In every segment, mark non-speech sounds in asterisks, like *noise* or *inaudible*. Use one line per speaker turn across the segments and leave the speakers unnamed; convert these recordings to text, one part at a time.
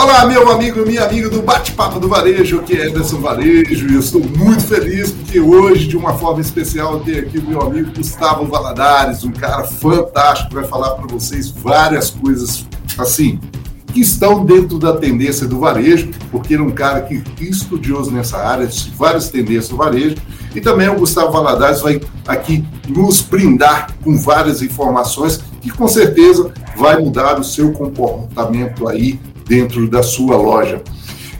Olá, meu amigo minha amiga do Bate-Papo do Varejo, que é Anderson Varejo, e eu estou muito feliz porque hoje, de uma forma especial, tenho aqui o meu amigo Gustavo Valadares, um cara fantástico, vai falar para vocês várias coisas, assim, que estão dentro da tendência do varejo, porque ele é um cara que é estudioso nessa área, de várias tendências do varejo, e também o Gustavo Valadares vai aqui nos brindar com várias informações que com certeza vai mudar o seu comportamento aí dentro da sua loja.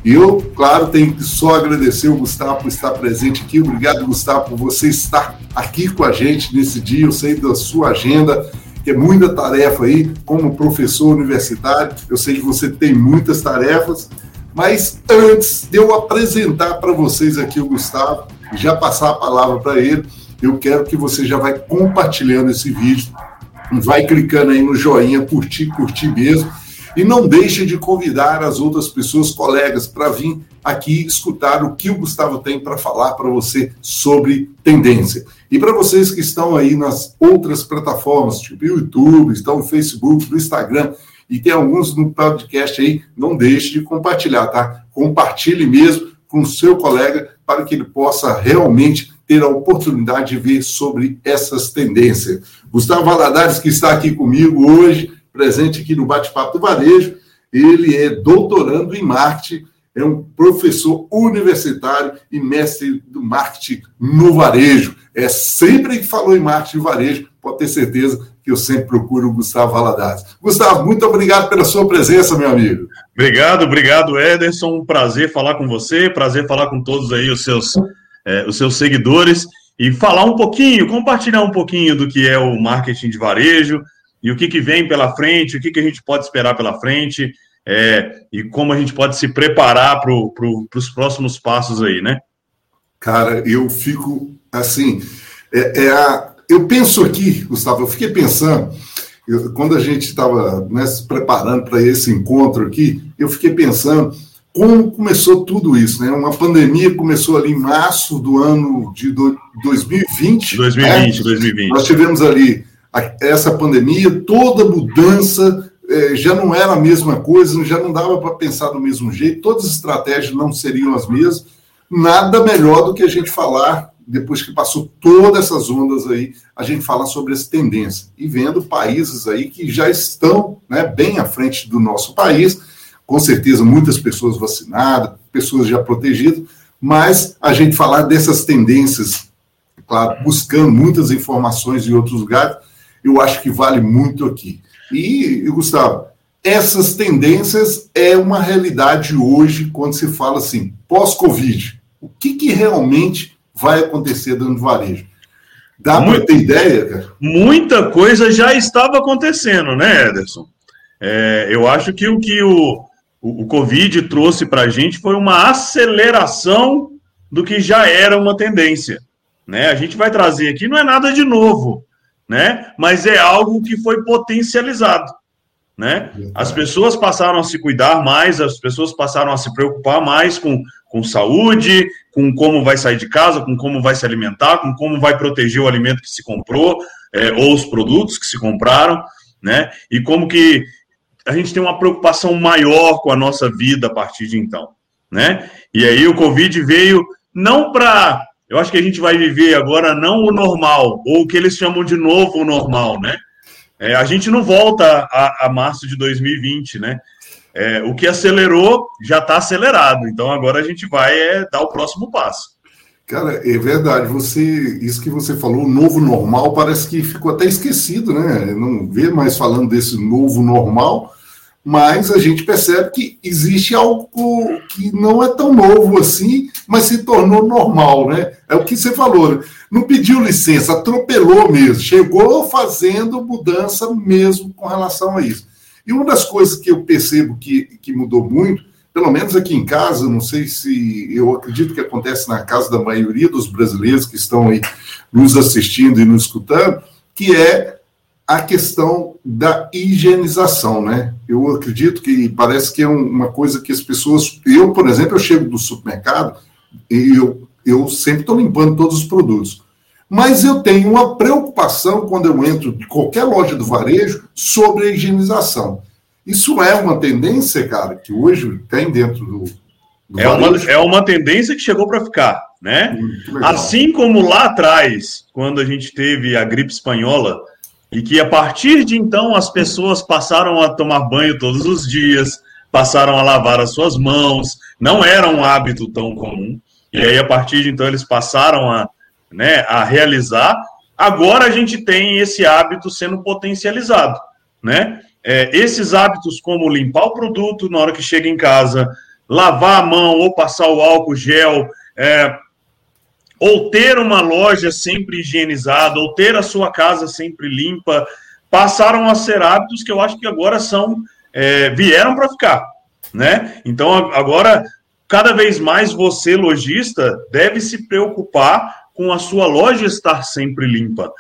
E eu, claro, tenho que só agradecer o Gustavo por estar presente aqui. Obrigado, Gustavo, por você estar aqui com a gente nesse dia. Eu sei da sua agenda, que é muita tarefa aí, como professor universitário. Eu sei que você tem muitas tarefas, mas antes de eu apresentar para vocês aqui o Gustavo, já passar a palavra para ele, eu quero que você já vai compartilhando esse vídeo, vai clicando aí no joinha, curtir, curtir mesmo e não deixe de convidar as outras pessoas, colegas, para vir aqui escutar o que o Gustavo tem para falar para você sobre tendência. E para vocês que estão aí nas outras plataformas, tipo YouTube, estão no Facebook, no Instagram, e tem alguns no podcast aí, não deixe de compartilhar, tá? Compartilhe mesmo com o seu colega para que ele possa realmente ter a oportunidade de ver sobre essas tendências. Gustavo Valadares, que está aqui comigo hoje, presente aqui no Bate-Papo do Varejo. Ele é doutorando em marketing, é um professor universitário e mestre do marketing no varejo. É sempre que falou em marketing e varejo, pode ter certeza que eu sempre procuro o Gustavo Valadares. Gustavo, muito obrigado pela sua presença, meu amigo.
Obrigado, obrigado, Ederson. Um prazer falar com você, prazer falar com todos aí os seus, é, os seus seguidores e falar um pouquinho, compartilhar um pouquinho do que é o marketing de varejo, e o que, que vem pela frente, o que, que a gente pode esperar pela frente é, e como a gente pode se preparar para pro, os próximos passos aí, né?
Cara, eu fico assim. É, é a, eu penso aqui, Gustavo, eu fiquei pensando, eu, quando a gente estava né, se preparando para esse encontro aqui, eu fiquei pensando como começou tudo isso, né? Uma pandemia começou ali em março do ano de do, 2020.
2020, né? 2020.
Nós tivemos ali essa pandemia, toda mudança é, já não era a mesma coisa, já não dava para pensar do mesmo jeito, todas as estratégias não seriam as mesmas. Nada melhor do que a gente falar, depois que passou todas essas ondas aí, a gente falar sobre essa tendência. E vendo países aí que já estão né, bem à frente do nosso país, com certeza muitas pessoas vacinadas, pessoas já protegidas, mas a gente falar dessas tendências, claro, buscando muitas informações em outros lugares, eu acho que vale muito aqui. E, Gustavo, essas tendências é uma realidade hoje quando se fala assim, pós-Covid. O que, que realmente vai acontecer dentro do varejo? Dá para ter ideia, cara?
Muita coisa já estava acontecendo, né, Ederson? É, eu acho que o que o, o, o Covid trouxe para a gente foi uma aceleração do que já era uma tendência. Né? A gente vai trazer aqui, não é nada de novo né? Mas é algo que foi potencializado, né? As pessoas passaram a se cuidar mais, as pessoas passaram a se preocupar mais com, com saúde, com como vai sair de casa, com como vai se alimentar, com como vai proteger o alimento que se comprou é, ou os produtos que se compraram, né? E como que a gente tem uma preocupação maior com a nossa vida a partir de então, né? E aí o Covid veio não para eu acho que a gente vai viver agora não o normal, ou o que eles chamam de novo normal, né? É, a gente não volta a, a, março de 2020, né? É, o que acelerou já está acelerado, então agora a gente vai é, dar o próximo passo.
Cara, é verdade. Você, isso que você falou, o novo normal, parece que ficou até esquecido, né? Não vê mais falando desse novo normal mas a gente percebe que existe algo que não é tão novo assim, mas se tornou normal, né? É o que você falou, né? não pediu licença, atropelou mesmo, chegou fazendo mudança mesmo com relação a isso. E uma das coisas que eu percebo que, que mudou muito, pelo menos aqui em casa, não sei se eu acredito que acontece na casa da maioria dos brasileiros que estão aí nos assistindo e nos escutando, que é a questão da higienização, né? Eu acredito que parece que é uma coisa que as pessoas. Eu, por exemplo, eu chego do supermercado e eu, eu sempre estou limpando todos os produtos. Mas eu tenho uma preocupação quando eu entro em qualquer loja do varejo sobre a higienização. Isso é uma tendência, cara, que hoje tem dentro do.
do é, uma, é uma tendência que chegou para ficar, né? Assim como lá atrás, quando a gente teve a gripe espanhola, e que a partir de então as pessoas passaram a tomar banho todos os dias, passaram a lavar as suas mãos, não era um hábito tão comum. E aí, a partir de então, eles passaram a, né, a realizar. Agora a gente tem esse hábito sendo potencializado, né? É, esses hábitos, como limpar o produto na hora que chega em casa, lavar a mão ou passar o álcool gel, é, ou ter uma loja sempre higienizada, ou ter a sua casa sempre limpa, passaram a ser hábitos que eu acho que agora são é, vieram para ficar, né? Então agora cada vez mais você lojista deve se preocupar com a sua loja estar sempre limpa,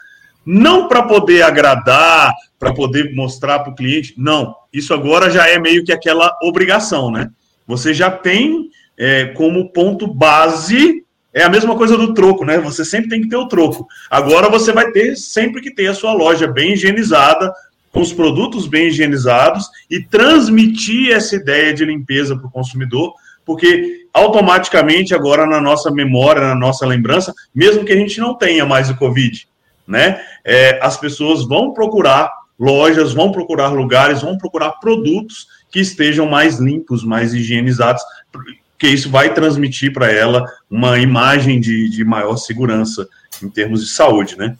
não para poder agradar, para poder mostrar para o cliente, não. Isso agora já é meio que aquela obrigação, né? Você já tem é, como ponto base é a mesma coisa do troco, né? Você sempre tem que ter o troco. Agora você vai ter sempre que ter a sua loja bem higienizada, com os produtos bem higienizados e transmitir essa ideia de limpeza para o consumidor, porque automaticamente agora na nossa memória, na nossa lembrança, mesmo que a gente não tenha mais o Covid, né? É, as pessoas vão procurar lojas, vão procurar lugares, vão procurar produtos que estejam mais limpos, mais higienizados, que isso vai transmitir para ela uma imagem de, de maior segurança em termos de saúde, né?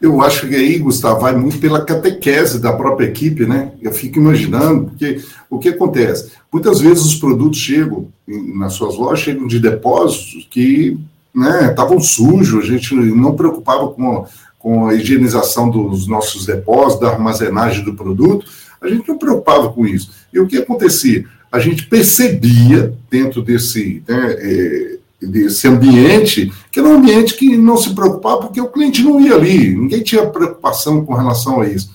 Eu acho que aí, Gustavo, vai muito pela catequese da própria equipe, né? Eu fico imaginando, porque o que acontece? Muitas vezes os produtos chegam nas suas lojas, chegam de depósitos que né, estavam sujos, a gente não preocupava com, com a higienização dos nossos depósitos, da armazenagem do produto, a gente não preocupava com isso. E o que acontecia? A gente percebia dentro desse, né, é, desse ambiente, que era um ambiente que não se preocupava, porque o cliente não ia ali, ninguém tinha preocupação com relação a isso.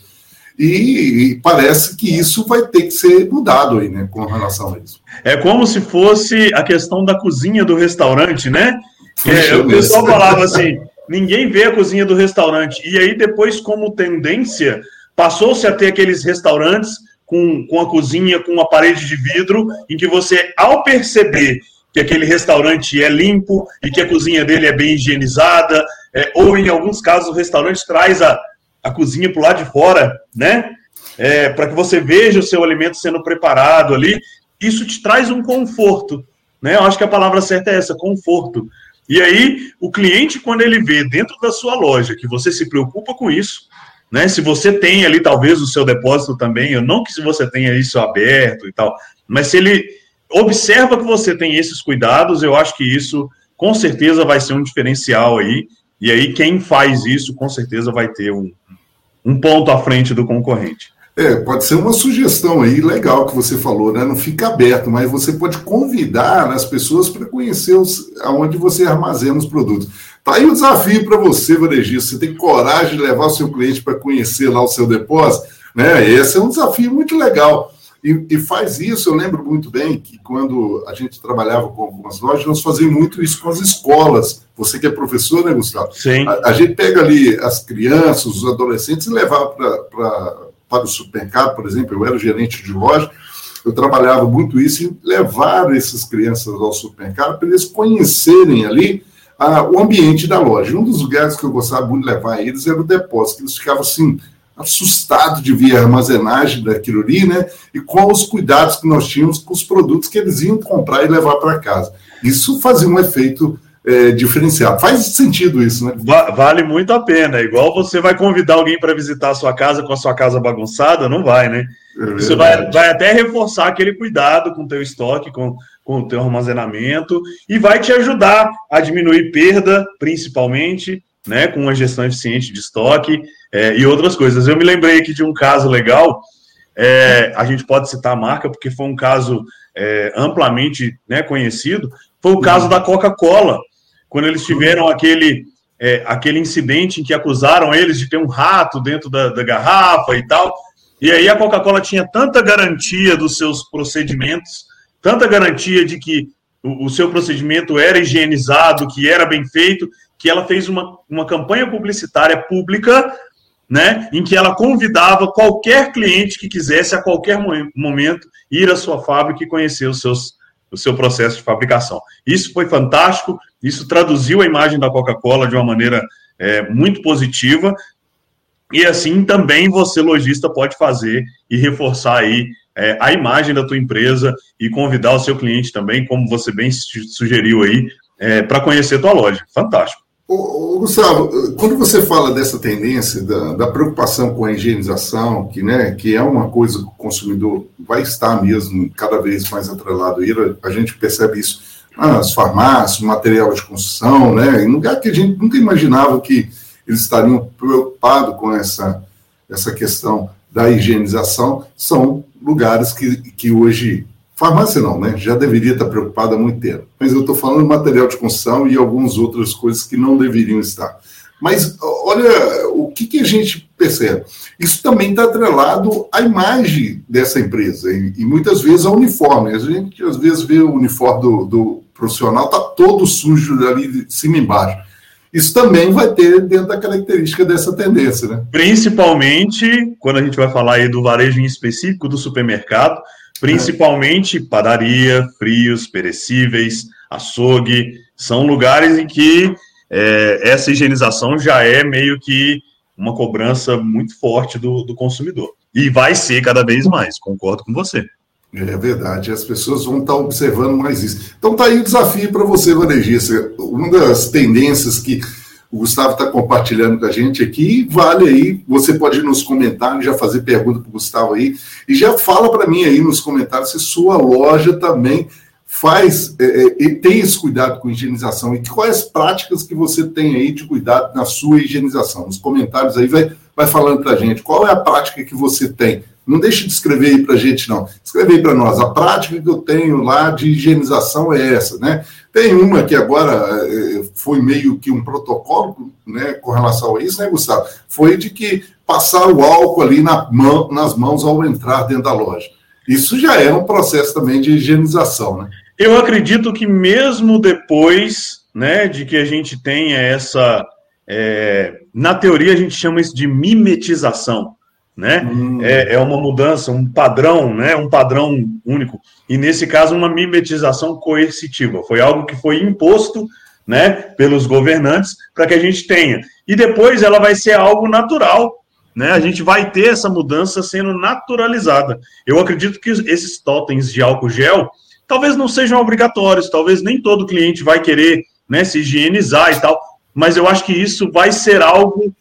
E, e, parece que isso vai ter que ser mudado aí, né, com relação a isso.
É como se fosse a questão da cozinha do restaurante, né? É, o pessoal falava assim: *laughs* ninguém vê a cozinha do restaurante. E aí, depois, como tendência, passou-se a ter aqueles restaurantes com, com a cozinha, com uma parede de vidro, em que você, ao perceber que aquele restaurante é limpo e que a cozinha dele é bem higienizada, é, ou em alguns casos o restaurante traz a, a cozinha para o lado de fora, né? É, para que você veja o seu alimento sendo preparado ali. Isso te traz um conforto, né? Eu acho que a palavra certa é essa, conforto. E aí, o cliente, quando ele vê dentro da sua loja que você se preocupa com isso, né? Se você tem ali, talvez, o seu depósito também, eu não que se você tenha isso aberto e tal, mas se ele observa que você tem esses cuidados, eu acho que isso com certeza vai ser um diferencial aí. E aí, quem faz isso, com certeza vai ter um, um ponto à frente do concorrente.
É, pode ser uma sugestão aí legal que você falou, né? Não fica aberto, mas você pode convidar as pessoas para conhecer os, aonde você armazena os produtos. Tá aí o desafio para você, varejista. Você tem coragem de levar o seu cliente para conhecer lá o seu depósito, né? Esse é um desafio muito legal. E, e, faz isso, eu lembro muito bem que quando a gente trabalhava com algumas lojas, nós fazíamos muito isso com as escolas. Você que é professor, né, Gustavo?
Sim.
A, a gente pega ali as crianças, os adolescentes e levava para para o supermercado, por exemplo, eu era gerente de loja, eu trabalhava muito isso em levar essas crianças ao supermercado para eles conhecerem ali ah, o ambiente da loja. Um dos lugares que eu gostava muito de levar eles era o depósito, eles ficavam assim assustado de ver a armazenagem daquilo ali, né? E com os cuidados que nós tínhamos com os produtos que eles iam comprar e levar para casa. Isso fazia um efeito é, diferenciado. Faz sentido isso, né?
Vale muito a pena. Igual você vai convidar alguém para visitar a sua casa com a sua casa bagunçada, não vai, né? É isso vai, vai até reforçar aquele cuidado com o teu estoque, com, com o teu armazenamento, e vai te ajudar a diminuir perda, principalmente, né? Com uma gestão eficiente de estoque é, e outras coisas. Eu me lembrei aqui de um caso legal, é, a gente pode citar a marca, porque foi um caso é, amplamente né, conhecido, foi o caso da Coca-Cola, quando eles tiveram aquele, é, aquele incidente em que acusaram eles de ter um rato dentro da, da garrafa e tal, e aí a Coca-Cola tinha tanta garantia dos seus procedimentos, tanta garantia de que o, o seu procedimento era higienizado, que era bem feito, que ela fez uma, uma campanha publicitária pública né, em que ela convidava qualquer cliente que quisesse a qualquer momento ir à sua fábrica e conhecer os seus, o seu processo de fabricação. Isso foi fantástico, isso traduziu a imagem da Coca-Cola de uma maneira é, muito positiva, e assim também você, lojista, pode fazer e reforçar aí é, a imagem da tua empresa e convidar o seu cliente também, como você bem sugeriu aí, é, para conhecer a tua loja. Fantástico.
Ô, ô, Gustavo, quando você fala dessa tendência da, da, preocupação com a higienização, que, né, que é uma coisa que o consumidor vai estar mesmo cada vez mais atrelado a gente percebe isso nas farmácias, material de construção, né, em lugar que a gente nunca imaginava que eles estariam preocupados com essa, essa questão da higienização, são lugares que, que hoje Farmácia não, né? Já deveria estar preocupada há muito tempo. Mas eu estou falando de material de construção e algumas outras coisas que não deveriam estar. Mas olha o que, que a gente percebe. Isso também está atrelado à imagem dessa empresa e, e, muitas vezes ao uniforme. A gente às vezes vê o uniforme do, do profissional está todo sujo ali de cima e embaixo. Isso também vai ter dentro da característica dessa tendência, né?
Principalmente quando a gente vai falar aí do varejo em específico do supermercado, Principalmente padaria, frios, perecíveis, açougue, são lugares em que é, essa higienização já é meio que uma cobrança muito forte do, do consumidor. E vai ser cada vez mais, concordo com você.
É verdade, as pessoas vão estar observando mais isso. Então tá aí o desafio para você, varejista. Uma das tendências que o Gustavo está compartilhando com a gente aqui. Vale aí, você pode ir nos comentários, já fazer pergunta para o Gustavo aí. E já fala para mim aí nos comentários se sua loja também faz é, é, tem esse cuidado com higienização e quais práticas que você tem aí de cuidado na sua higienização. Nos comentários aí vai, vai falando para a gente qual é a prática que você tem. Não deixe de escrever aí para a gente, não. Escreve aí para nós. A prática que eu tenho lá de higienização é essa, né? Tem uma que agora é, foi meio que um protocolo né, com relação a isso, né, Gustavo? Foi de que passar o álcool ali na mão, nas mãos ao entrar dentro da loja. Isso já é um processo também de higienização, né?
Eu acredito que mesmo depois né, de que a gente tenha essa. É, na teoria, a gente chama isso de mimetização. Né? Hum. É, é, uma mudança, um padrão, né? um padrão único. E nesse caso, uma mimetização coercitiva. Foi algo que foi imposto né, pelos governantes para que a gente tenha. E depois ela vai ser algo natural. Né? A gente vai ter essa mudança sendo naturalizada. Eu acredito que esses totens de álcool gel talvez não sejam obrigatórios, talvez nem todo cliente vai querer né, se higienizar e tal, mas eu acho que isso vai ser algo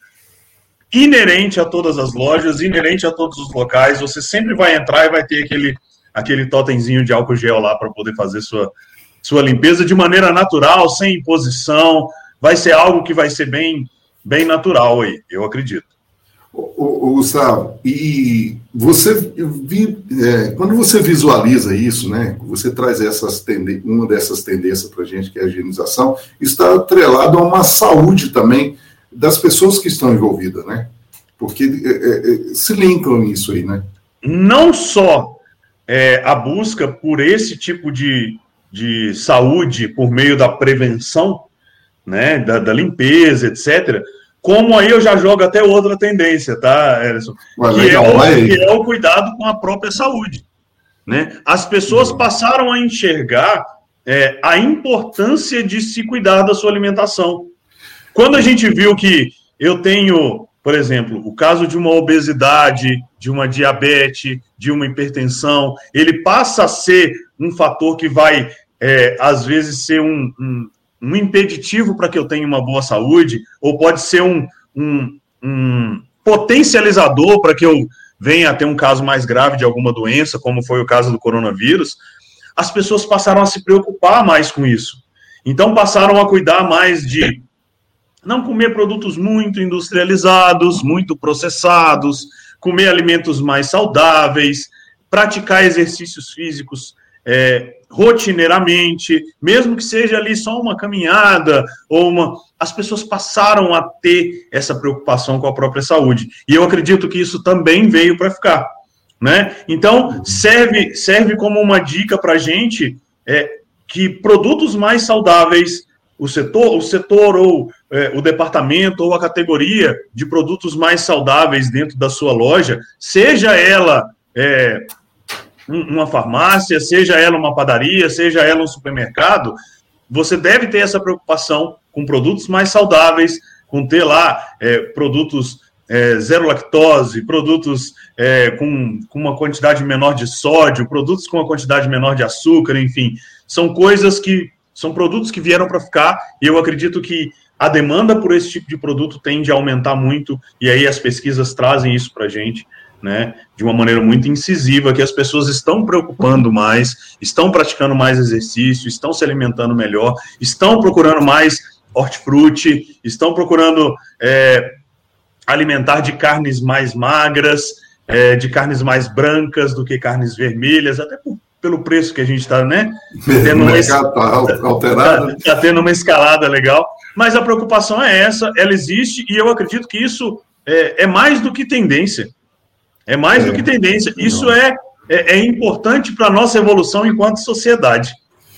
inerente a todas as lojas, inerente a todos os locais. Você sempre vai entrar e vai ter aquele, aquele totemzinho de álcool gel lá para poder fazer sua, sua limpeza de maneira natural, sem imposição. Vai ser algo que vai ser bem, bem natural aí, eu acredito.
O, Gustavo, e você vi, é, quando você visualiza isso, né? Você traz essas uma dessas tendências para a gente, que é a higienização, está atrelado a uma saúde também das pessoas que estão envolvidas, né? Porque é, é, é se linkam nisso aí, né?
Não só é, a busca por esse tipo de, de saúde por meio da prevenção, né, da, da limpeza, etc., como aí eu já jogo até outra tendência, tá, Ellison? que, legal, é o, que, é o, cuidado com a própria saúde. Né? As pessoas uhum. passaram a enxergar é, a importância de se cuidar da sua alimentação. Quando a gente viu que eu tenho, por exemplo, o caso de uma obesidade, de uma diabetes, de uma hipertensão, ele passa a ser um fator que vai, é, às vezes, ser um, um, um impeditivo para que eu tenha uma boa saúde, ou pode ser um, um, um potencializador para que eu venha a ter um caso mais grave de alguma doença, como foi o caso do coronavírus, as pessoas passaram a se preocupar mais com isso. Então passaram a cuidar mais de não comer produtos muito industrializados, muito processados, comer alimentos mais saudáveis, praticar exercícios físicos é, rotineiramente, mesmo que seja ali só uma caminhada ou uma. As pessoas passaram a ter essa preocupação com a própria saúde. E eu acredito que isso também veio para ficar. Né? Então, serve, serve como uma dica para a gente é, que produtos mais saudáveis, o setor, o setor ou é, o departamento ou a categoria de produtos mais saudáveis dentro da sua loja, seja ela é, uma farmácia, seja ela uma padaria, seja ela um supermercado, você deve ter essa preocupação com produtos mais saudáveis, com ter lá é, produtos é, zero lactose, produtos é, com, com uma quantidade menor de sódio, produtos com uma quantidade menor de açúcar, enfim, são coisas que são produtos que vieram para ficar e eu acredito que a demanda por esse tipo de produto tende a aumentar muito e aí as pesquisas trazem isso para a gente. Né, de uma maneira muito incisiva, que as pessoas estão preocupando mais, estão praticando mais exercício, estão se alimentando melhor, estão procurando mais hortifruti, estão procurando é, alimentar de carnes mais magras, é, de carnes mais brancas do que carnes vermelhas, até por, pelo preço que a gente está, né? *laughs*
Tendo uma, *laughs* tá alterado.
Está tá tendo uma escalada legal. Mas a preocupação é essa, ela existe, e eu acredito que isso é, é mais do que tendência. É mais é, do que tendência. Isso é, é, é importante para a nossa evolução enquanto sociedade.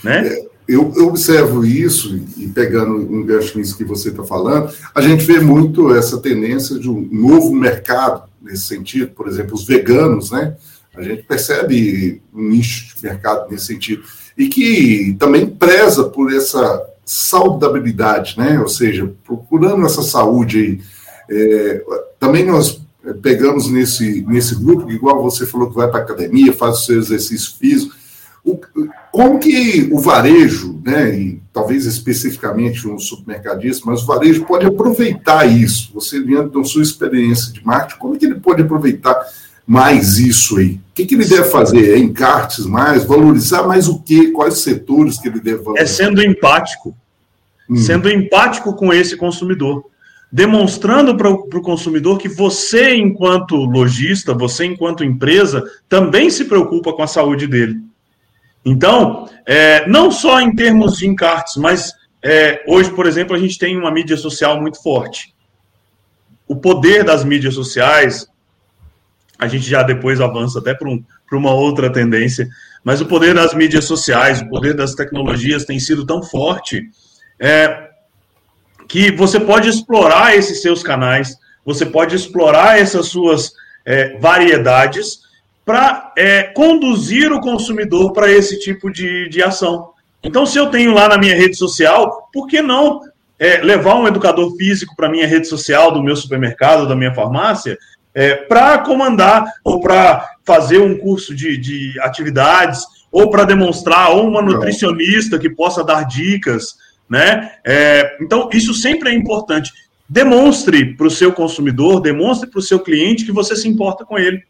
Né?
É, eu, eu, observo isso, e pegando um gancho nisso que você está falando, a gente vê muito essa tendência de um novo mercado nesse sentido, por exemplo, os veganos, né? A gente percebe um nicho de mercado nesse sentido. E que também preza por essa saudabilidade, né? Ou seja, procurando essa saúde. É, também nós pegamos nesse, nesse grupo, igual você falou que vai para academia, faz o seu exercício físico, o, como que o varejo, né, e talvez especificamente um supermercadista, mas o varejo pode aproveitar isso? Você, dentro da sua experiência de marketing, como que ele pode aproveitar mais isso aí? O que, que ele deve fazer? É encartes mais? Valorizar mais o quê? Quais setores que ele deve valorizar?
É sendo empático. Hum. Sendo empático com esse consumidor demonstrando para o consumidor que você, enquanto lojista, você, enquanto empresa, também se preocupa com a saúde dele. Então, é, não só em termos de encartes, mas é, hoje, por exemplo, a gente tem uma mídia social muito forte. O poder das mídias sociais, a gente já depois avança até para um, uma outra tendência, mas o poder das mídias sociais, o poder das tecnologias tem sido tão forte é, que você pode explorar esses seus canais, você pode explorar essas suas é, variedades para é, conduzir o consumidor para esse tipo de, de ação. Então, se eu tenho lá na minha rede social, por que não é, levar um educador físico para minha rede social, do meu supermercado, da minha farmácia, é, para comandar ou para fazer um curso de, de atividades, ou para demonstrar, ou uma nutricionista que possa dar dicas, né? É, então, isso sempre é importante. Demonstre para o seu consumidor, demonstre para o seu cliente que você se importa com ele.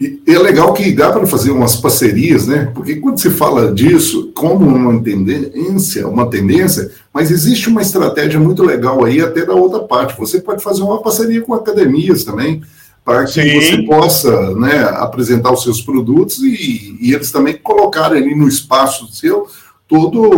E é legal que dá para fazer umas parcerias, né? Porque quando se fala disso como uma tendência, uma tendência, mas existe uma estratégia muito legal aí até da outra parte. Você pode fazer uma parceria com academias também, para que Sim. você possa né, apresentar os seus produtos e, e eles também colocarem ali no espaço seu todos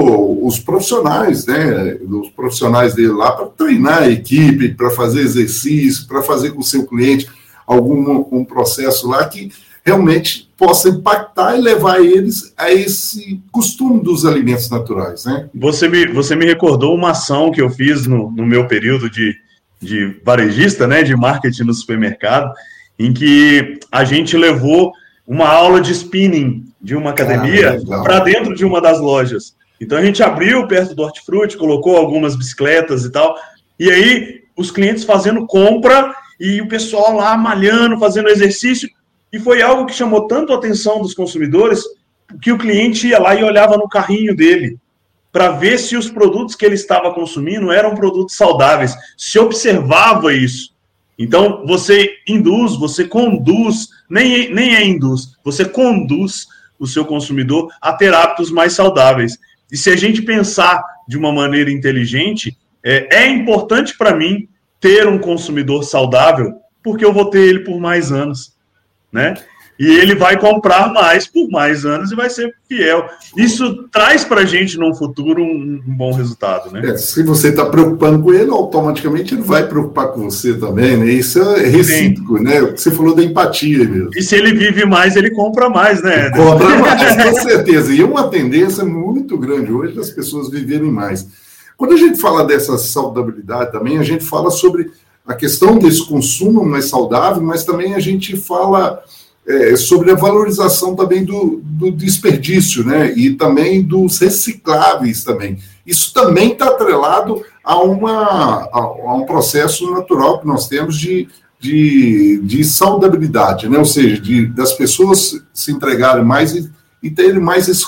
os profissionais, né? Os profissionais dele lá para treinar a equipe, para fazer exercício, para fazer com o seu cliente algum um processo lá que realmente possa impactar e levar eles a esse costume dos alimentos naturais, né?
Você me, você me recordou uma ação que eu fiz no, no meu período de, de varejista, né, de marketing no supermercado, em que a gente levou uma aula de spinning de uma academia ah, para dentro de uma das lojas. Então a gente abriu perto do hortifruti, colocou algumas bicicletas e tal, e aí os clientes fazendo compra e o pessoal lá malhando, fazendo exercício, e foi algo que chamou tanto a atenção dos consumidores que o cliente ia lá e olhava no carrinho dele para ver se os produtos que ele estava consumindo eram produtos saudáveis, se observava isso. Então, você induz, você conduz, nem, nem é induz, você conduz o seu consumidor a ter hábitos mais saudáveis. E se a gente pensar de uma maneira inteligente, é, é importante para mim ter um consumidor saudável, porque eu vou ter ele por mais anos, né? E ele vai comprar mais por mais anos e vai ser fiel. Isso traz para a gente, no futuro, um, um bom resultado, né?
É, se você está preocupando com ele, automaticamente ele vai preocupar com você também, né? Isso é recíproco, Sim. né? Que você falou da empatia mesmo.
E se ele vive mais, ele compra mais, né?
Compra mais, com certeza. E é uma tendência muito grande hoje das pessoas viverem mais. Quando a gente fala dessa saudabilidade também, a gente fala sobre a questão desse consumo mais saudável, mas também a gente fala é, sobre a valorização também do, do, desperdício, né? E também dos recicláveis também. Isso também está atrelado a, uma, a, a, um processo natural que nós temos de, de, de saudabilidade, né? Ou seja, de, das pessoas se entregarem mais e, e terem mais esse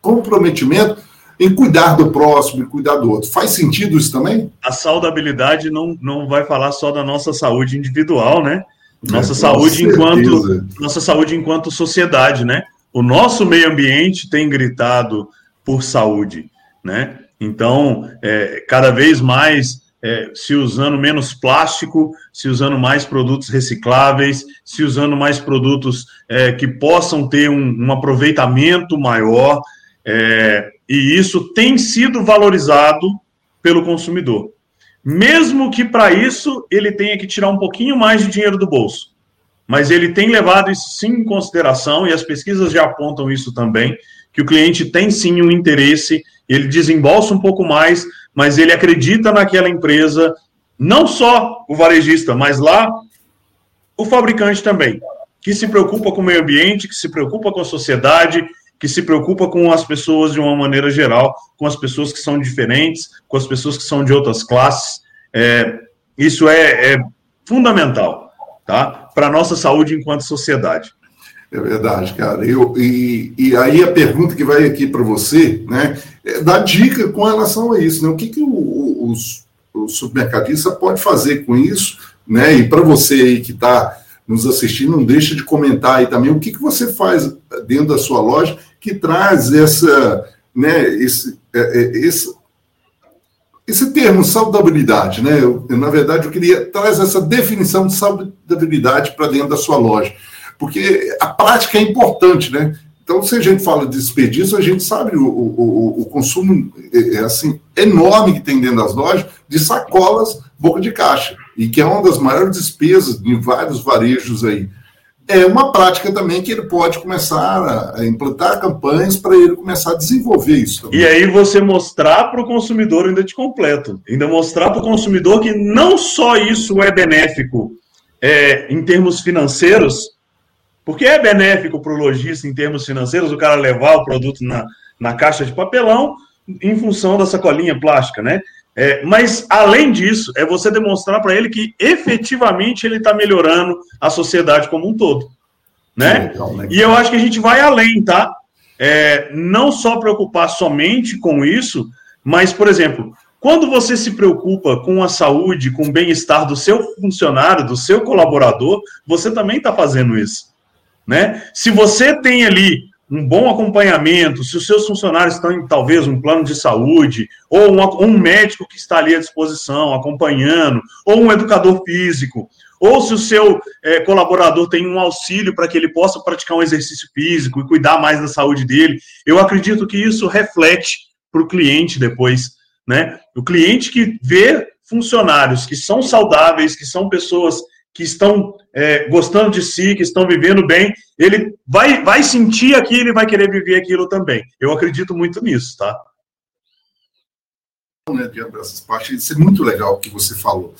comprometimento em cuidar do próximo e cuidar do outro. Faz sentido isso também?
A saudabilidade não, não vai falar só da nossa saúde individual, né? Nossa é, saúde enquanto nossa saúde enquanto sociedade, né? O nosso meio ambiente tem gritado por saúde, né? Então, é, cada vez mais é, se usando menos plástico, se usando mais produtos recicláveis, se usando mais produtos é, que possam ter um, um aproveitamento maior, é, e isso tem sido valorizado pelo consumidor mesmo que para isso ele tenha que tirar um pouquinho mais de dinheiro do bolso. Mas ele tem levado isso sim em consideração, e as pesquisas já apontam isso também, que o cliente tem sim um interesse, ele desembolsa um pouco mais, mas ele acredita naquela empresa, não só o varejista, mas lá o fabricante também, que se preocupa com o meio ambiente, que se preocupa com a sociedade, que se preocupa com as pessoas de uma maneira geral, com as pessoas que são diferentes, com as pessoas que são de outras classes. É, isso é, é fundamental, tá? Para a nossa saúde enquanto sociedade.
É verdade, cara. Eu, e, e aí a pergunta que vai aqui para você, né, é dar dica com relação a isso, né? O que, que o, o, o supermercadista pode fazer com isso, né? E para você aí que está nos assistindo, não deixa de comentar aí também o que, que você faz dentro da sua loja que traz essa, né, esse, é, é, esse, esse termo saudabilidade, né? Eu, na verdade, eu queria traz essa definição de saudabilidade para dentro da sua loja, porque a prática é importante, né? Então, se a gente fala de desperdício, a gente sabe o, o, o consumo é, é, assim enorme que tem dentro das lojas de sacolas boca de caixa, e que é uma das maiores despesas em vários varejos aí é uma prática também que ele pode começar a implantar campanhas para ele começar a desenvolver isso.
Também. E aí você mostrar para o consumidor ainda de completo, ainda mostrar para o consumidor que não só isso é benéfico é, em termos financeiros, porque é benéfico para o lojista em termos financeiros o cara levar o produto na, na caixa de papelão em função da sacolinha plástica, né? É, mas, além disso, é você demonstrar para ele que efetivamente ele está melhorando a sociedade como um todo. Né? E eu acho que a gente vai além, tá? É, não só preocupar somente com isso, mas, por exemplo, quando você se preocupa com a saúde, com o bem-estar do seu funcionário, do seu colaborador, você também está fazendo isso. Né? Se você tem ali um bom acompanhamento, se os seus funcionários estão em talvez um plano de saúde, ou um, um, médico que está ali à disposição, acompanhando, ou um educador físico, ou se o seu é, colaborador tem um auxílio para que ele possa praticar um exercício físico e cuidar mais da saúde dele, eu acredito que isso reflete para o cliente depois. Né? O cliente que vê funcionários que são saudáveis, que são pessoas que estão é, gostando de si, que estão vivendo bem, ele vai, vai sentir aquilo e vai querer viver aquilo também. Eu acredito muito nisso, tá?
Né, diante partes, isso é muito legal o que você falou.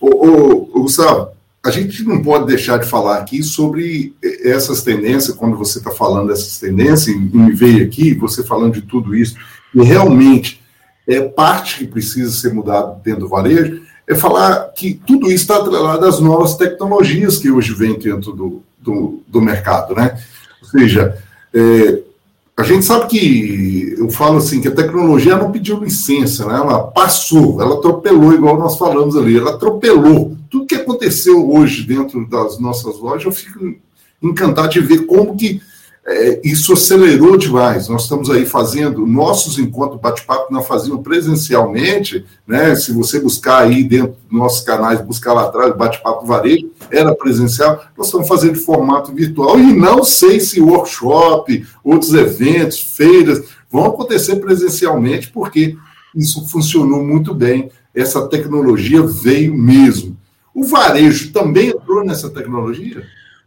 Ô, ô, ô, Gustavo, a gente não pode deixar de falar aqui sobre essas tendências, quando você está falando dessas tendências, e me veio aqui, você falando de tudo isso, e realmente é parte que precisa ser mudado dentro do varejo, é falar que tudo isso está atrelado às novas tecnologias que hoje vêm dentro do, do, do mercado, né? Ou seja, é, a gente sabe que, eu falo assim, que a tecnologia não pediu licença, né? Ela passou, ela atropelou, igual nós falamos ali, ela atropelou. Tudo que aconteceu hoje dentro das nossas lojas, eu fico encantado de ver como que é, isso acelerou demais. Nós estamos aí fazendo nossos encontros bate-papo, nós fazíamos presencialmente, né? Se você buscar aí dentro dos nossos canais, buscar lá atrás, bate-papo varejo, era presencial, nós estamos fazendo de formato virtual e não sei se workshop, outros eventos, feiras vão acontecer presencialmente, porque isso funcionou muito bem, essa tecnologia veio mesmo. O varejo também entrou nessa tecnologia?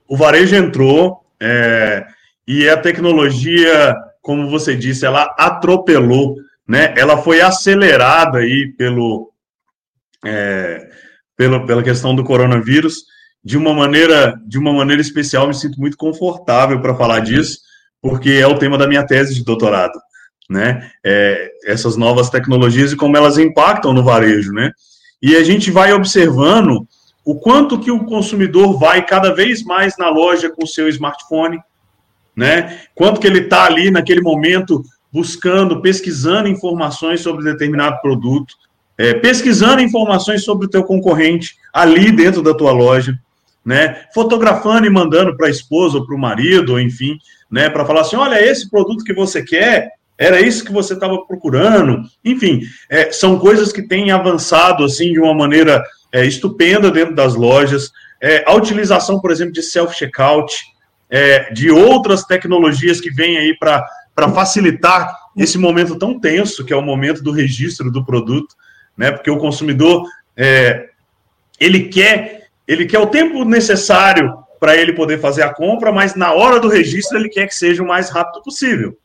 O varejo entrou. É e a tecnologia, como você disse, ela atropelou né, ela foi acelerada aí pelo, é, pelo, pela questão do coronavírus de uma maneira de uma maneira especial. Me sinto muito confortável para falar disso, porque é o tema da minha tese de doutorado, né? É, essas novas tecnologias e como elas impactam no varejo, né? E a gente vai observando o quanto que o consumidor vai cada vez mais na loja com seu smartphone, né? Quanto que ele está ali naquele momento buscando, pesquisando informações sobre determinado produto, é, pesquisando informações sobre o teu concorrente ali dentro da tua loja, né? Fotografando e mandando para a esposa ou para o marido, ou enfim, né? Para falar assim, olha, esse produto que você quer, era isso que você estava procurando. Enfim, é, são coisas que têm avançado assim de uma maneira é, estupenda dentro das lojas. É, a utilização, por exemplo, de self-checkout, é, de outras tecnologias que vêm aí para facilitar esse momento tão tenso, que é o momento do registro do produto, né? Porque o consumidor é, ele quer ele quer o tempo necessário para ele poder fazer a compra, mas na hora do registro ele quer que seja o mais rápido possível,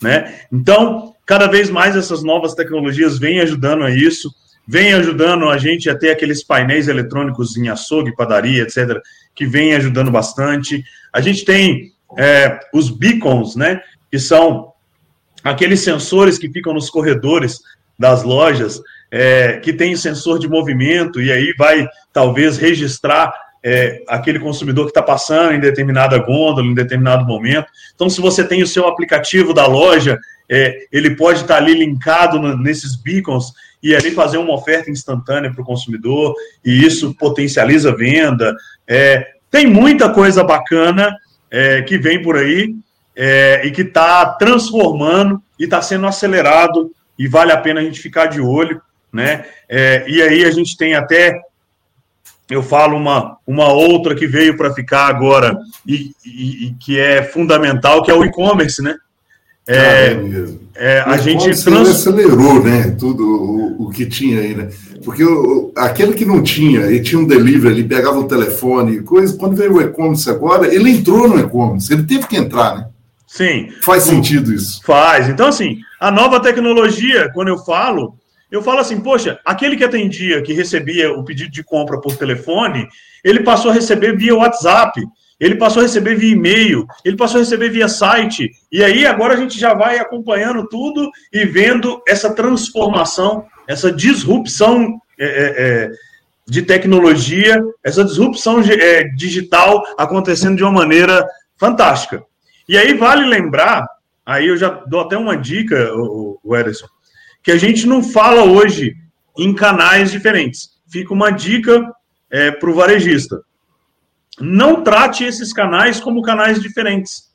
né? Então, cada vez mais essas novas tecnologias vêm ajudando a isso, vêm ajudando a gente a ter aqueles painéis eletrônicos em açougue, padaria, etc., que vem ajudando bastante. A gente tem é, os beacons, né? Que são aqueles sensores que ficam nos corredores das lojas, é, que tem sensor de movimento, e aí vai talvez registrar é, aquele consumidor que está passando em determinada gôndola, em determinado momento. Então, se você tem o seu aplicativo da loja, é, ele pode estar tá ali linkado no, nesses beacons e ali fazer uma oferta instantânea para o consumidor, e isso potencializa a venda. É, tem muita coisa bacana é, que vem por aí é, e que está transformando e está sendo acelerado e vale a pena a gente ficar de olho, né? É, e aí a gente tem até, eu falo uma, uma outra que veio para ficar agora e, e, e, que é fundamental, que é o e-commerce, né?
É, ah, é, é a gente trans... acelerou, né? Tudo o, o, que tinha aí, né? Porque o, aquele que não tinha, ele tinha um delivery, ele pegava o telefone, coisa. Quando veio o e-commerce agora, ele entrou no e-commerce, ele teve que entrar, né?
Sim.
Faz sentido isso.
Faz. Então, assim, a nova tecnologia, quando eu falo, eu falo assim, poxa, aquele que atendia, que recebia o pedido de compra por telefone, ele passou a receber via WhatsApp, ele passou a receber via e-mail, ele passou a receber via site, e aí agora a gente já vai acompanhando tudo e vendo essa transformação, essa disrupção é, é, é de tecnologia, essa disrupção é, digital acontecendo de uma maneira fantástica. E aí vale lembrar, aí eu já dou até uma dica, o, o Ederson, que a gente não fala hoje em canais diferentes. Fica uma dica é, para o varejista. Não trate esses canais como canais diferentes,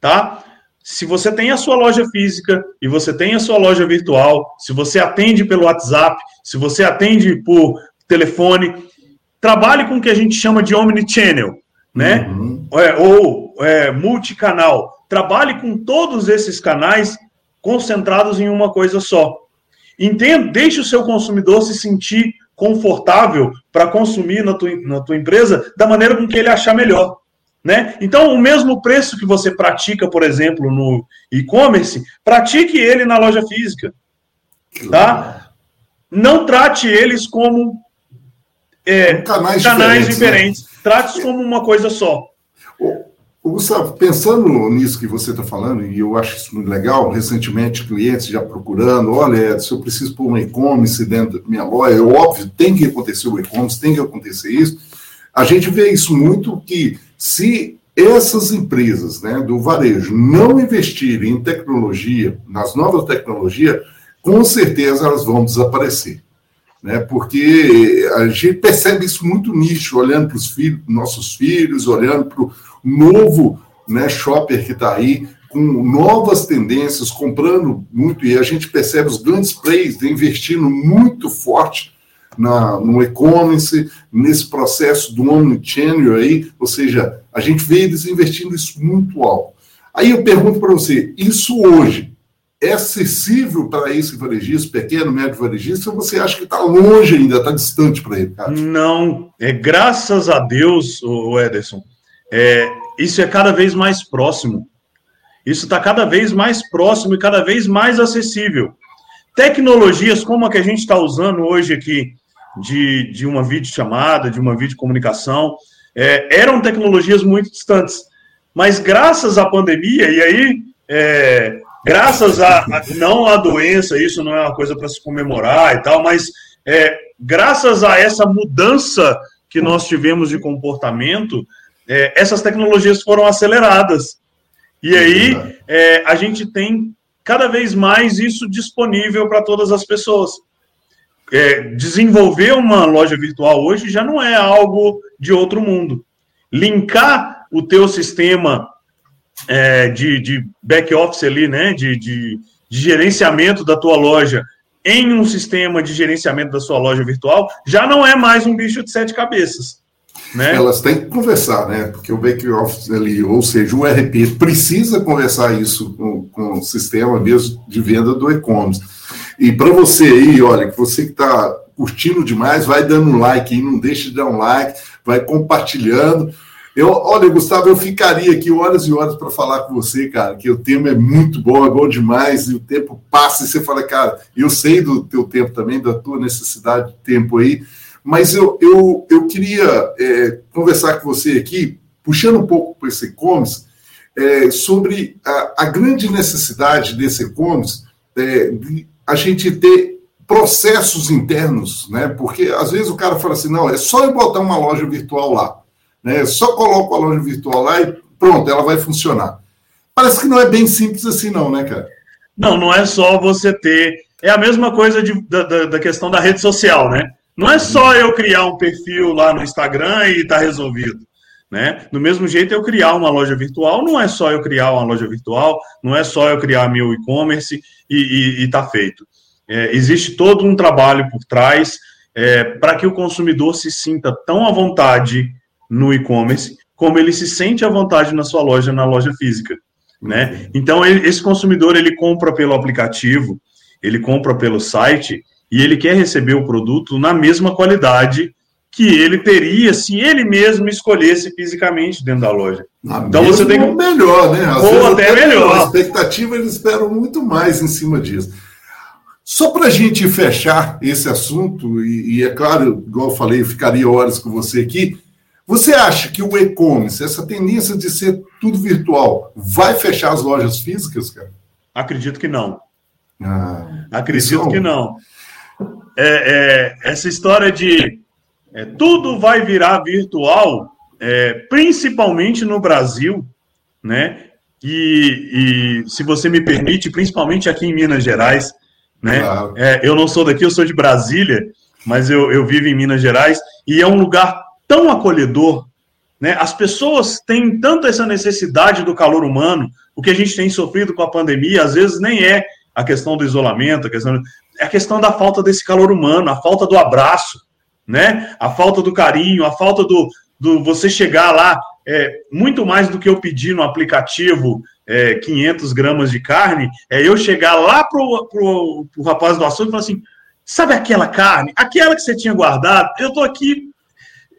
tá? Se você tem a sua loja física e você tem a sua loja virtual, se você atende pelo WhatsApp, se você atende por telefone, trabalhe com o que a gente chama de omnichannel, né? Uhum. É, ou é, multicanal. Trabalhe com todos esses canais concentrados em uma coisa só. Entenda, deixe o seu consumidor se sentir confortável para consumir na tua, na tua empresa da maneira com que ele achar melhor. Né? Então, o mesmo preço que você pratica, por exemplo, no e-commerce, pratique ele na loja física. Tá? Não trate eles como é, canais, canais, diferentes. diferentes. Né? Trate-os como uma coisa só.
Gustavo, pensando nisso que você está falando, e eu acho isso muito legal, recentemente clientes já procurando, olha, se eu preciso pôr um e-commerce dentro da minha loja, é óbvio, tem que acontecer o e-commerce, tem que acontecer isso. A gente vê isso muito que se essas empresas né, do varejo não investirem em tecnologia, nas novas tecnologias, com certeza elas vão desaparecer. Né, porque a gente percebe isso muito nicho, olhando para os filhos, nossos filhos, olhando para o novo né, shopper que está aí, com novas tendências, comprando muito, e a gente percebe os grandes players investindo muito forte na, no e-commerce, nesse processo do omnichannel aí, ou seja, a gente vê eles investindo isso muito alto. Aí eu pergunto para você, isso hoje é acessível para esse varejista, pequeno, médio varejista, ou você acha que está longe ainda, está distante para ele,
cara? Não, é graças a Deus, o Ederson, é, isso é cada vez mais próximo. Isso está cada vez mais próximo e cada vez mais acessível. tecnologias como a que a gente está usando hoje aqui, de, de uma videochamada, de uma videocomunicação, é, eram tecnologias muito distantes. Mas graças à pandemia, e aí, é, graças a, a, não à doença, isso não é uma coisa para se comemorar e tal, mas é, graças a essa mudança que nós tivemos de comportamento, é, essas tecnologias foram aceleradas. E aí é, a gente tem cada vez mais isso disponível para todas as pessoas. É, desenvolver uma loja virtual hoje já não é algo de outro mundo. Linkar o teu sistema é, de, de back-office ali, né, de, de, de gerenciamento da tua loja em um sistema de gerenciamento da sua loja virtual, já não é mais um bicho de sete cabeças. Né?
Elas têm que conversar, né? Porque o back-office ali, ou seja, o RP, precisa conversar isso com, com o sistema mesmo de venda do e-commerce. E para você aí, olha, que você que está curtindo demais, vai dando um like aí, não deixe de dar um like, vai compartilhando. Eu, olha, Gustavo, eu ficaria aqui horas e horas para falar com você, cara, que o tema é muito bom, é bom demais, e o tempo passa, e você fala, cara, eu sei do teu tempo também, da tua necessidade de tempo aí, mas eu, eu, eu queria é, conversar com você aqui, puxando um pouco para esse e-commerce, é, sobre a, a, grande necessidade desse e-commerce, é, de a gente ter processos internos, né? Porque às vezes o cara fala assim, não, é só eu botar uma loja virtual lá. Né? Só coloco a loja virtual lá e pronto, ela vai funcionar. Parece que não é bem simples assim, não, né, cara?
Não, não é só você ter. É a mesma coisa de, da, da questão da rede social, né? Não é só eu criar um perfil lá no Instagram e tá resolvido. Né? Do mesmo jeito, eu criar uma loja virtual, não é só eu criar uma loja virtual, não é só eu criar meu e-commerce e, está feito. É, existe todo um trabalho por trás é, para que o consumidor se sinta tão à vontade no e-commerce, como ele se sente à vontade na sua loja, na loja física, né? Então, ele, esse consumidor, ele compra pelo aplicativo, ele compra pelo site, e ele quer receber o produto na mesma qualidade que ele teria se ele mesmo escolhesse fisicamente dentro da loja.
Na então você tem que melhor, né?
Às ou até, até melhor.
A expectativa eles esperam muito mais em cima disso. Só para a gente fechar esse assunto e, e, é claro, igual eu falei, eu ficaria horas com você aqui. Você acha que o e-commerce, essa tendência de ser tudo virtual, vai fechar as lojas físicas, cara?
Acredito que não. Ah, Acredito que não. É, é, essa história de é, tudo vai virar virtual, é, principalmente no Brasil, né? E, e, se você me permite, principalmente aqui em Minas Gerais, né? Claro. É, eu não sou daqui, eu sou de Brasília, mas eu, eu vivo em Minas Gerais e é um lugar tão acolhedor, né? As pessoas têm tanto essa necessidade do calor humano, o que a gente tem sofrido com a pandemia, às vezes nem é a questão do isolamento, a questão é a questão da falta desse calor humano, a falta do abraço, né? A falta do carinho, a falta do, do você chegar lá, é, muito mais do que eu pedir no aplicativo é, 500 gramas de carne, é eu chegar lá pro, pro, pro rapaz do açougue e falar assim, sabe aquela carne, aquela que você tinha guardado, eu tô aqui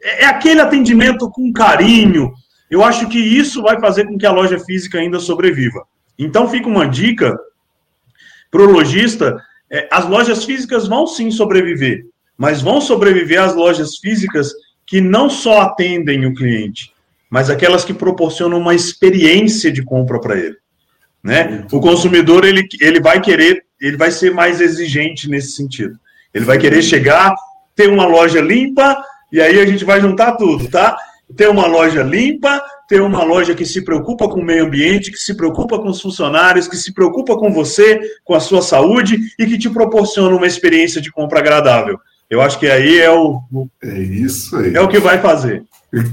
é, é aquele atendimento com carinho. Eu acho que isso vai fazer com que a loja física ainda sobreviva. Então fica uma dica para o lojista: é, as lojas físicas vão sim sobreviver, mas vão sobreviver as lojas físicas que não só atendem o cliente, mas aquelas que proporcionam uma experiência de compra para ele. Né? O consumidor ele, ele vai querer, ele vai ser mais exigente nesse sentido. Ele vai querer chegar, ter uma loja limpa, e aí a gente vai juntar tudo, tá? Ter uma loja limpa, ter uma loja que se preocupa com o meio ambiente, que se preocupa com os funcionários, que se preocupa com você, com a sua saúde e que te proporciona uma experiência de compra agradável. Eu acho que aí é o.
É isso aí.
É o que vai fazer.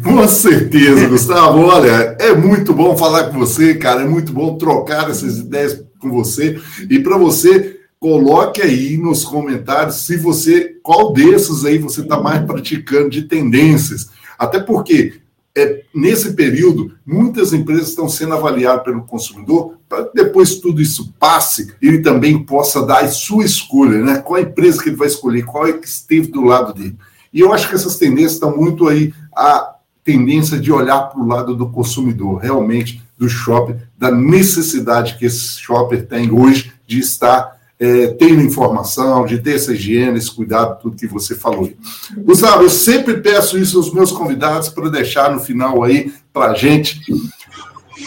Com certeza, Gustavo. Olha, é muito bom falar com você, cara. É muito bom trocar essas ideias com você. E para você, Coloque aí nos comentários se você, qual desses aí você está mais praticando de tendências. Até porque é, nesse período, muitas empresas estão sendo avaliadas pelo consumidor para depois tudo isso passe, ele também possa dar a sua escolha, né? Qual a empresa que ele vai escolher, qual é que esteve do lado dele. E eu acho que essas tendências estão muito aí a tendência de olhar para o lado do consumidor, realmente, do shopper, da necessidade que esse shopper tem hoje de estar é, tendo informação, de ter essa higiene, esse cuidado, tudo que você falou. Gustavo, eu sempre peço isso aos meus convidados para deixar no final aí para a gente.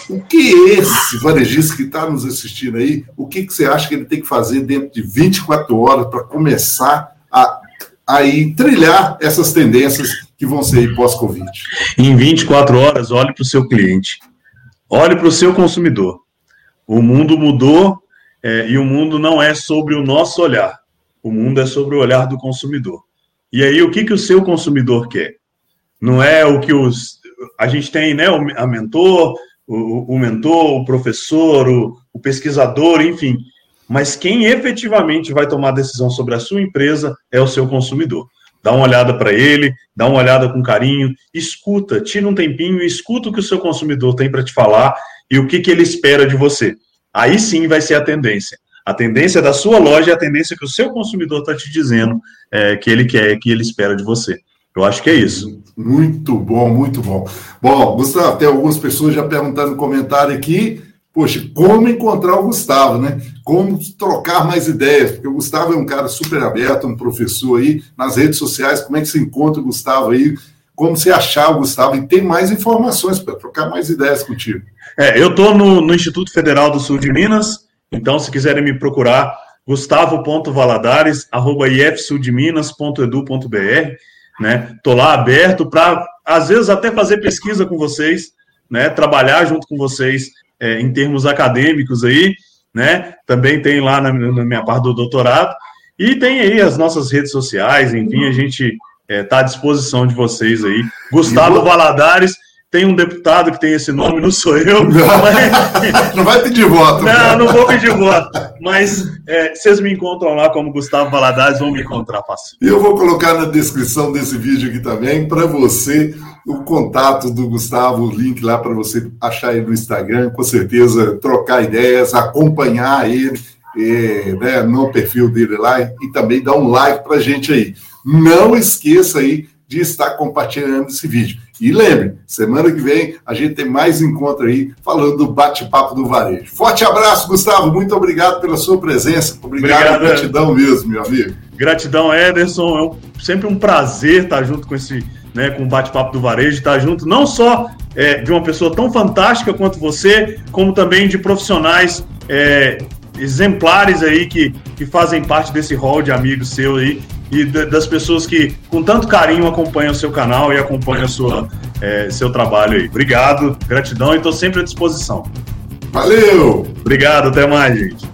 O que esse varejista que está nos assistindo aí, o que, que você acha que ele tem que fazer dentro de 24 horas para começar a aí trilhar essas tendências que vão ser pós-Covid?
Em 24 horas, olhe para o seu cliente, olhe para o seu consumidor. O mundo mudou é, e o mundo não é sobre o nosso olhar, o mundo é sobre o olhar do consumidor. E aí, o que, que o seu consumidor quer? Não é o que os. A gente tem, né, a mentor, o, o mentor, o professor, o, o pesquisador, enfim. Mas quem efetivamente vai tomar decisão sobre a sua empresa é o seu consumidor. Dá uma olhada para ele, dá uma olhada com carinho, escuta, tira um tempinho e escuta o que o seu consumidor tem para te falar e o que, que ele espera de você aí sim vai ser a tendência. A tendência da sua loja é a tendência que o seu consumidor está te dizendo é, que ele quer, que ele espera de você. Eu acho que é isso.
Muito bom, muito bom. Bom, Gustavo, tem algumas pessoas já perguntando no comentário aqui. Poxa, como encontrar o Gustavo, né? Como trocar mais ideias? Porque o Gustavo é um cara super aberto, um professor aí nas redes sociais. Como é que você encontra o Gustavo aí? Como você achar o Gustavo? E tem mais informações para trocar mais ideias contigo.
É, eu estou no, no, Instituto Federal do Sul de Minas, então se quiserem me procurar, gustavo.valadares, arroba ifsudminas.edu.br, né? Tô lá aberto para, às vezes, até fazer pesquisa com vocês, né? Trabalhar junto com vocês é, em termos acadêmicos aí, né? Também tem lá na, na, minha parte do doutorado, e tem aí as nossas redes sociais, enfim, a gente está é, tá à disposição de vocês aí. Gustavo Valadares, tem um deputado que tem esse nome, não sou eu. *laughs*
Mas... não vai pedir voto.
Não, não vou pedir voto. Mas é, vocês me encontram lá como Gustavo Valadares, vão me encontrar fácil.
E eu vou colocar na descrição desse vídeo aqui também, para você, o contato do Gustavo, o link lá para você achar ele no Instagram, com certeza trocar ideias, acompanhar ele é, né, no perfil dele lá e também dar um like para gente aí. Não esqueça aí de estar compartilhando esse vídeo. E lembre, semana que vem a gente tem mais encontro aí falando do bate-papo do varejo. Forte abraço, Gustavo. Muito obrigado pela sua presença. Obrigado, obrigado gratidão mesmo, meu amigo.
Gratidão, Ederson. É um, sempre um prazer estar junto com esse, né, com o bate-papo do varejo, estar junto não só é, de uma pessoa tão fantástica quanto você, como também de profissionais é, exemplares aí que, que fazem parte desse hall de amigos seu aí e das pessoas que com tanto carinho acompanham o seu canal e acompanham sua, é, seu trabalho aí. Obrigado, gratidão e estou sempre à disposição.
Valeu!
Obrigado, até mais, gente.